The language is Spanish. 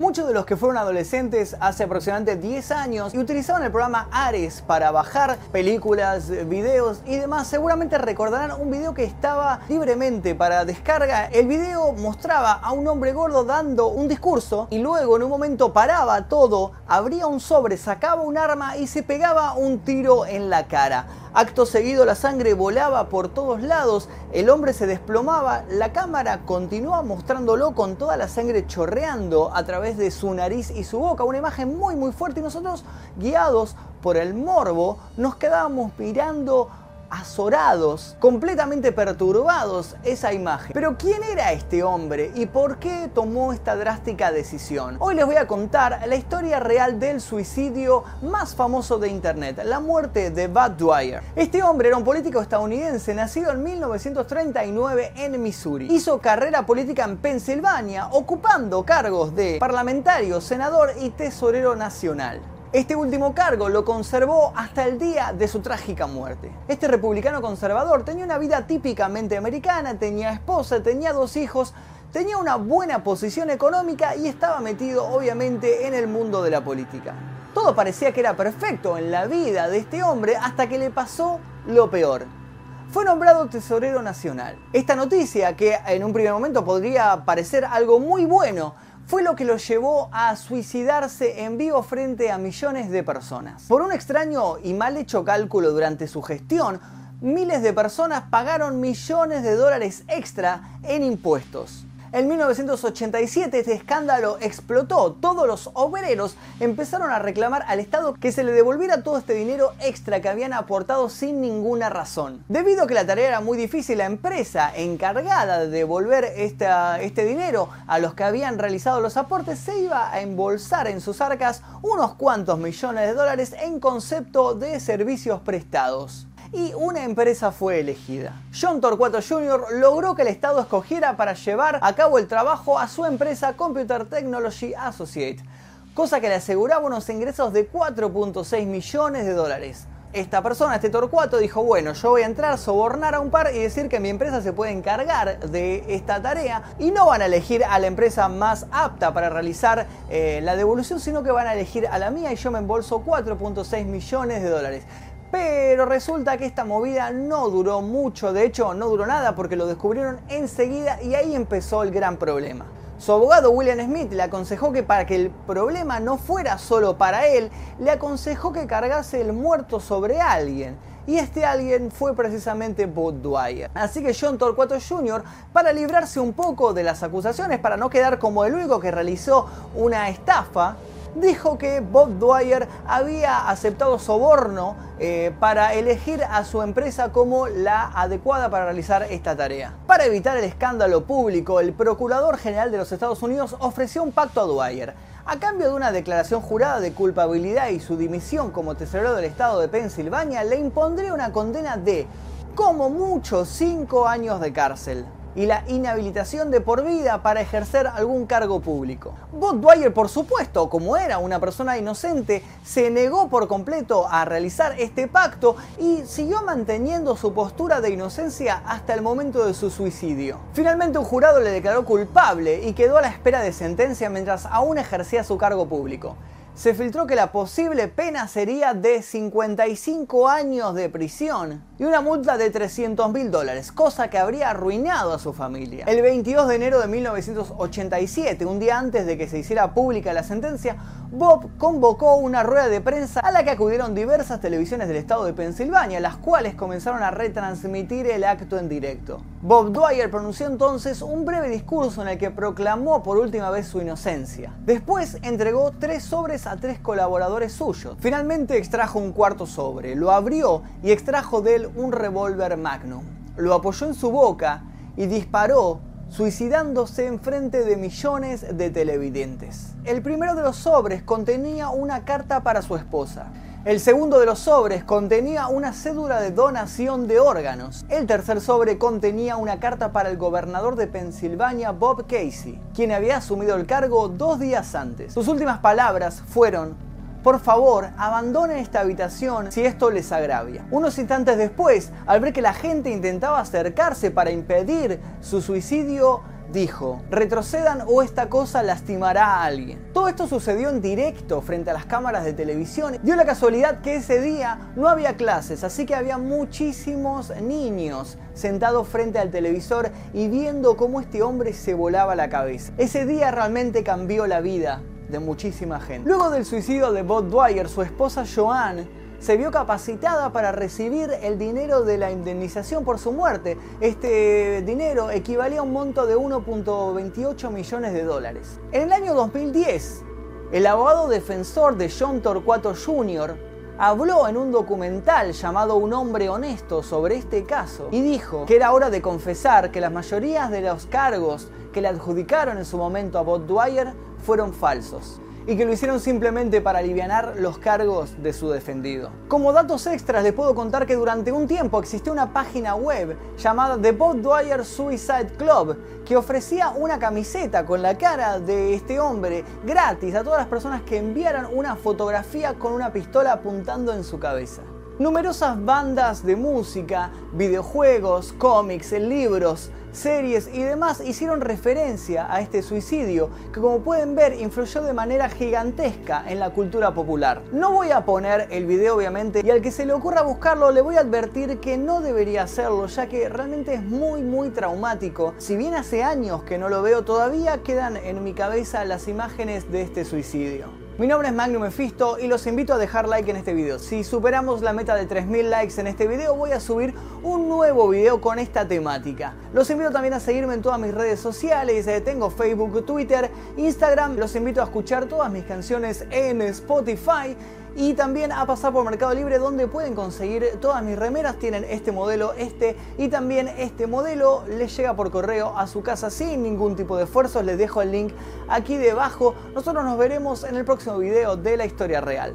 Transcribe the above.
Muchos de los que fueron adolescentes hace aproximadamente 10 años y utilizaban el programa Ares para bajar películas, videos y demás, seguramente recordarán un video que estaba libremente para descarga. El video mostraba a un hombre gordo dando un discurso y luego en un momento paraba todo, abría un sobre, sacaba un arma y se pegaba un tiro en la cara. Acto seguido la sangre volaba por todos lados, el hombre se desplomaba, la cámara continuaba mostrándolo con toda la sangre chorreando a través de su nariz y su boca, una imagen muy muy fuerte y nosotros guiados por el morbo nos quedábamos mirando azorados, completamente perturbados esa imagen. Pero ¿quién era este hombre y por qué tomó esta drástica decisión? Hoy les voy a contar la historia real del suicidio más famoso de internet, la muerte de Bud Dwyer. Este hombre era un político estadounidense nacido en 1939 en Missouri. Hizo carrera política en Pensilvania, ocupando cargos de parlamentario, senador y tesorero nacional. Este último cargo lo conservó hasta el día de su trágica muerte. Este republicano conservador tenía una vida típicamente americana, tenía esposa, tenía dos hijos, tenía una buena posición económica y estaba metido obviamente en el mundo de la política. Todo parecía que era perfecto en la vida de este hombre hasta que le pasó lo peor. Fue nombrado tesorero nacional. Esta noticia, que en un primer momento podría parecer algo muy bueno, fue lo que lo llevó a suicidarse en vivo frente a millones de personas. Por un extraño y mal hecho cálculo durante su gestión, miles de personas pagaron millones de dólares extra en impuestos. En 1987 este escándalo explotó. Todos los obreros empezaron a reclamar al Estado que se le devolviera todo este dinero extra que habían aportado sin ninguna razón. Debido a que la tarea era muy difícil, la empresa encargada de devolver este dinero a los que habían realizado los aportes se iba a embolsar en sus arcas unos cuantos millones de dólares en concepto de servicios prestados y una empresa fue elegida. John Torquato Jr. logró que el Estado escogiera para llevar a cabo el trabajo a su empresa Computer Technology Associate, cosa que le aseguraba unos ingresos de 4.6 millones de dólares. Esta persona, este Torcuato, dijo, bueno, yo voy a entrar, sobornar a un par y decir que mi empresa se puede encargar de esta tarea y no van a elegir a la empresa más apta para realizar eh, la devolución, sino que van a elegir a la mía y yo me embolso 4.6 millones de dólares. Pero resulta que esta movida no duró mucho, de hecho no duró nada porque lo descubrieron enseguida y ahí empezó el gran problema. Su abogado William Smith le aconsejó que para que el problema no fuera solo para él, le aconsejó que cargase el muerto sobre alguien. Y este alguien fue precisamente Bob Dwyer. Así que John Torquato Jr., para librarse un poco de las acusaciones, para no quedar como el único que realizó una estafa, dijo que Bob Dwyer había aceptado soborno eh, para elegir a su empresa como la adecuada para realizar esta tarea. Para evitar el escándalo público, el Procurador General de los Estados Unidos ofreció un pacto a Dwyer. A cambio de una declaración jurada de culpabilidad y su dimisión como tesorero del estado de Pensilvania, le impondría una condena de, como mucho, 5 años de cárcel y la inhabilitación de por vida para ejercer algún cargo público. Dwyer, por supuesto, como era una persona inocente, se negó por completo a realizar este pacto y siguió manteniendo su postura de inocencia hasta el momento de su suicidio. Finalmente un jurado le declaró culpable y quedó a la espera de sentencia mientras aún ejercía su cargo público se filtró que la posible pena sería de 55 años de prisión y una multa de 300 mil dólares, cosa que habría arruinado a su familia. El 22 de enero de 1987, un día antes de que se hiciera pública la sentencia, Bob convocó una rueda de prensa a la que acudieron diversas televisiones del estado de Pensilvania, las cuales comenzaron a retransmitir el acto en directo. Bob Dwyer pronunció entonces un breve discurso en el que proclamó por última vez su inocencia. Después entregó tres sobres a tres colaboradores suyos. Finalmente extrajo un cuarto sobre, lo abrió y extrajo de un revólver Magnum. Lo apoyó en su boca y disparó suicidándose en frente de millones de televidentes. El primero de los sobres contenía una carta para su esposa. El segundo de los sobres contenía una cédula de donación de órganos. El tercer sobre contenía una carta para el gobernador de Pensilvania, Bob Casey, quien había asumido el cargo dos días antes. Sus últimas palabras fueron, por favor, abandonen esta habitación si esto les agravia. Unos instantes después, al ver que la gente intentaba acercarse para impedir su suicidio, dijo, retrocedan o esta cosa lastimará a alguien. Todo esto sucedió en directo frente a las cámaras de televisión. Dio la casualidad que ese día no había clases, así que había muchísimos niños sentados frente al televisor y viendo cómo este hombre se volaba la cabeza. Ese día realmente cambió la vida de muchísima gente. Luego del suicidio de Bob Dwyer, su esposa Joanne se vio capacitada para recibir el dinero de la indemnización por su muerte. Este dinero equivalía a un monto de 1.28 millones de dólares. En el año 2010, el abogado defensor de John Torquato Jr. habló en un documental llamado Un hombre honesto sobre este caso y dijo que era hora de confesar que las mayorías de los cargos que le adjudicaron en su momento a Bob Dwyer fueron falsos y que lo hicieron simplemente para aliviar los cargos de su defendido. Como datos extras les puedo contar que durante un tiempo existió una página web llamada The Bob Dwyer Suicide Club que ofrecía una camiseta con la cara de este hombre gratis a todas las personas que enviaran una fotografía con una pistola apuntando en su cabeza. Numerosas bandas de música, videojuegos, cómics, libros, series y demás hicieron referencia a este suicidio, que como pueden ver influyó de manera gigantesca en la cultura popular. No voy a poner el video obviamente y al que se le ocurra buscarlo le voy a advertir que no debería hacerlo, ya que realmente es muy muy traumático. Si bien hace años que no lo veo, todavía quedan en mi cabeza las imágenes de este suicidio. Mi nombre es Magnum Mephisto y los invito a dejar like en este video. Si superamos la meta de 3000 likes en este video, voy a subir un nuevo video con esta temática. Los invito también a seguirme en todas mis redes sociales, eh, tengo Facebook, Twitter, Instagram. Los invito a escuchar todas mis canciones en Spotify y también a pasar por Mercado Libre donde pueden conseguir todas mis remeras. Tienen este modelo, este y también este modelo. Les llega por correo a su casa sin ningún tipo de esfuerzo. Les dejo el link aquí debajo. Nosotros nos veremos en el próximo video de la historia real.